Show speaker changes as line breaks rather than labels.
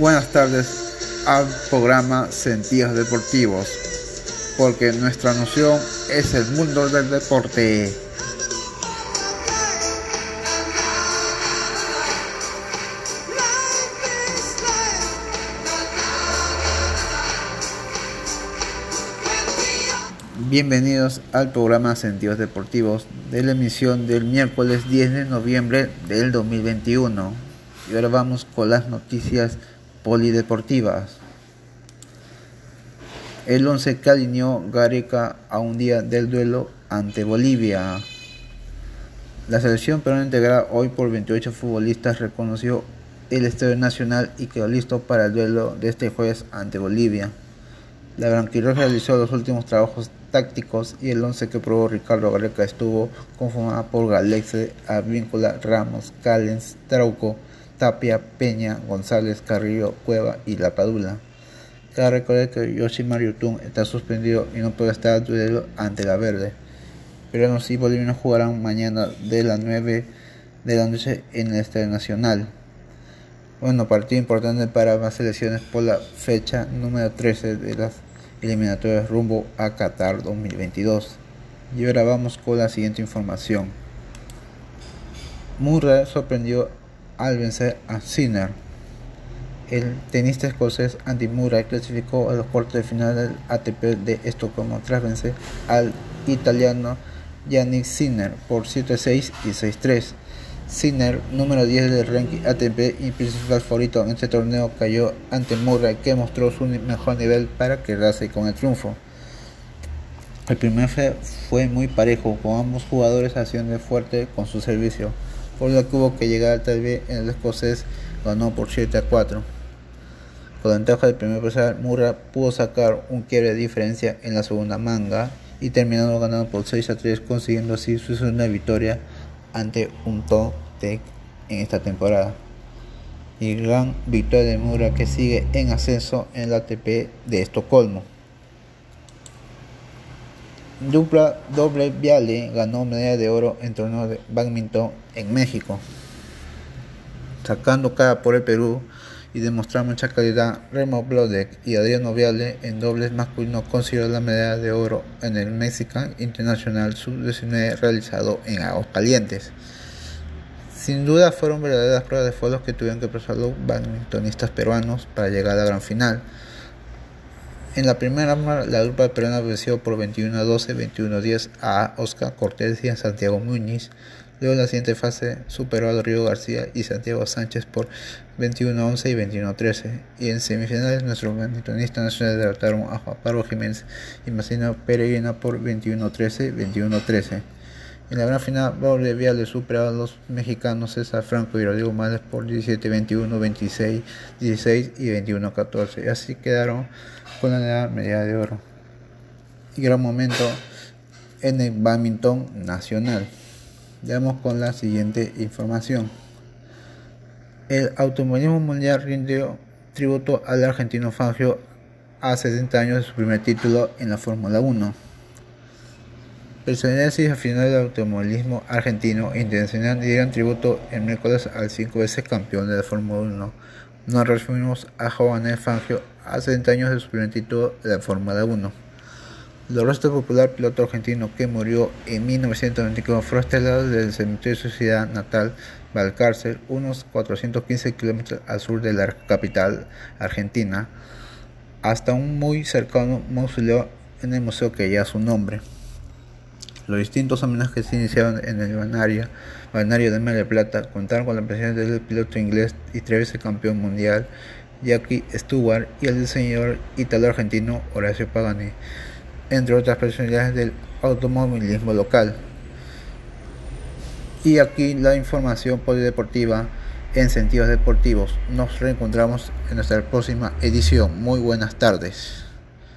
Buenas tardes al programa Sentidos Deportivos, porque nuestra noción es el mundo del deporte. Bienvenidos al programa Sentidos Deportivos de la emisión del miércoles 10 de noviembre del 2021. Y ahora vamos con las noticias polideportivas. El 11 que alineó Gareca a un día del duelo ante Bolivia. La selección peruana integrada hoy por 28 futbolistas reconoció el Estadio Nacional y quedó listo para el duelo de este jueves ante Bolivia. La Branquirroja realizó los últimos trabajos tácticos y el 11 que probó Ricardo Gareca estuvo conformado por Galexe, Avíncula, Ramos, Callens, Trauco, Tapia, Peña, González, Carrillo, Cueva y La Padula. Cada recordar que Yoshimar Yutun está suspendido y no puede estar duelo ante la Verde. Peruanos y bolivianos jugarán mañana de las 9 de la noche en el Estadio Nacional. Bueno, partido importante para las selecciones por la fecha número 13 de las eliminatorias rumbo a Qatar 2022. Y ahora vamos con la siguiente información. Murray sorprendió al vencer a Sinner. El tenista escocés Andy Murray clasificó a los cuartos de final del ATP de Estocolmo tras vencer al italiano Yannick Sinner por 7-6 y 6-3. Sinner, número 10 del ranking ATP y principal favorito en este torneo, cayó ante Murray, que mostró su mejor nivel para quedarse con el triunfo. El primer set fue muy parejo, con ambos jugadores haciendo fuerte con su servicio por lo que hubo que llegar al TV en el escocés ganó por 7 a 4. Con la ventaja del primer profesor, Murra pudo sacar un quiebre de diferencia en la segunda manga y terminando ganando por 6 a 3, consiguiendo así su segunda victoria ante un top en esta temporada. Y gran victoria de Murra que sigue en ascenso en la ATP de Estocolmo. Dupla doble Viale ganó medalla de oro en torneo de badminton en México, sacando cara por el Perú y demostrando mucha calidad. Remo Blodek y Adriano Viale en dobles masculino consiguieron la medalla de oro en el Mexican International Sub-19 realizado en Aguascalientes. Sin duda fueron verdaderas pruebas de fuego que tuvieron que pasar los badmintonistas peruanos para llegar a la gran final. En la primera la grupa peruana venció por 21 a 12, 21 a 10 a Oscar Cortés y a Santiago Muñiz. Luego en la siguiente fase superó a Río García y Santiago Sánchez por 21 a 11 y 21 a 13. Y en semifinales nuestros badmintonistas nacionales derrotaron a Juan Pablo Jiménez y Macina Peregrina por 21 a 13, 21 a 13. En la gran final, Bolivia le superó a los mexicanos César Franco y Rodrigo Márquez por 17-21, 26-16 y 21-14. Así quedaron con la medalla de oro. Y gran momento en el badminton nacional. Veamos con la siguiente información. El automovilismo mundial rindió tributo al argentino Fangio a 70 años de su primer título en la Fórmula 1. Personalidades aficionados del automovilismo argentino internacional dieron tributo el miércoles al cinco veces campeón de la Fórmula 1. Nos referimos a Giovanni Fangio a 70 años de su título de la Fórmula 1. Los restos del popular piloto argentino que murió en 1994 fueron estelados desde el cementerio de su ciudad natal, Valcárcel, unos 415 kilómetros al sur de la capital argentina, hasta un muy cercano mausoleo en el museo que lleva su nombre. Los distintos homenajes que se iniciaron en el balneario, de Mar del Plata contaron con la presencia del piloto inglés y tres veces campeón mundial Jackie Stewart y el diseñador italo-argentino Horacio Pagani, entre otras personalidades del automovilismo local. Y aquí la información polideportiva en sentidos deportivos. Nos reencontramos en nuestra próxima edición. Muy buenas tardes.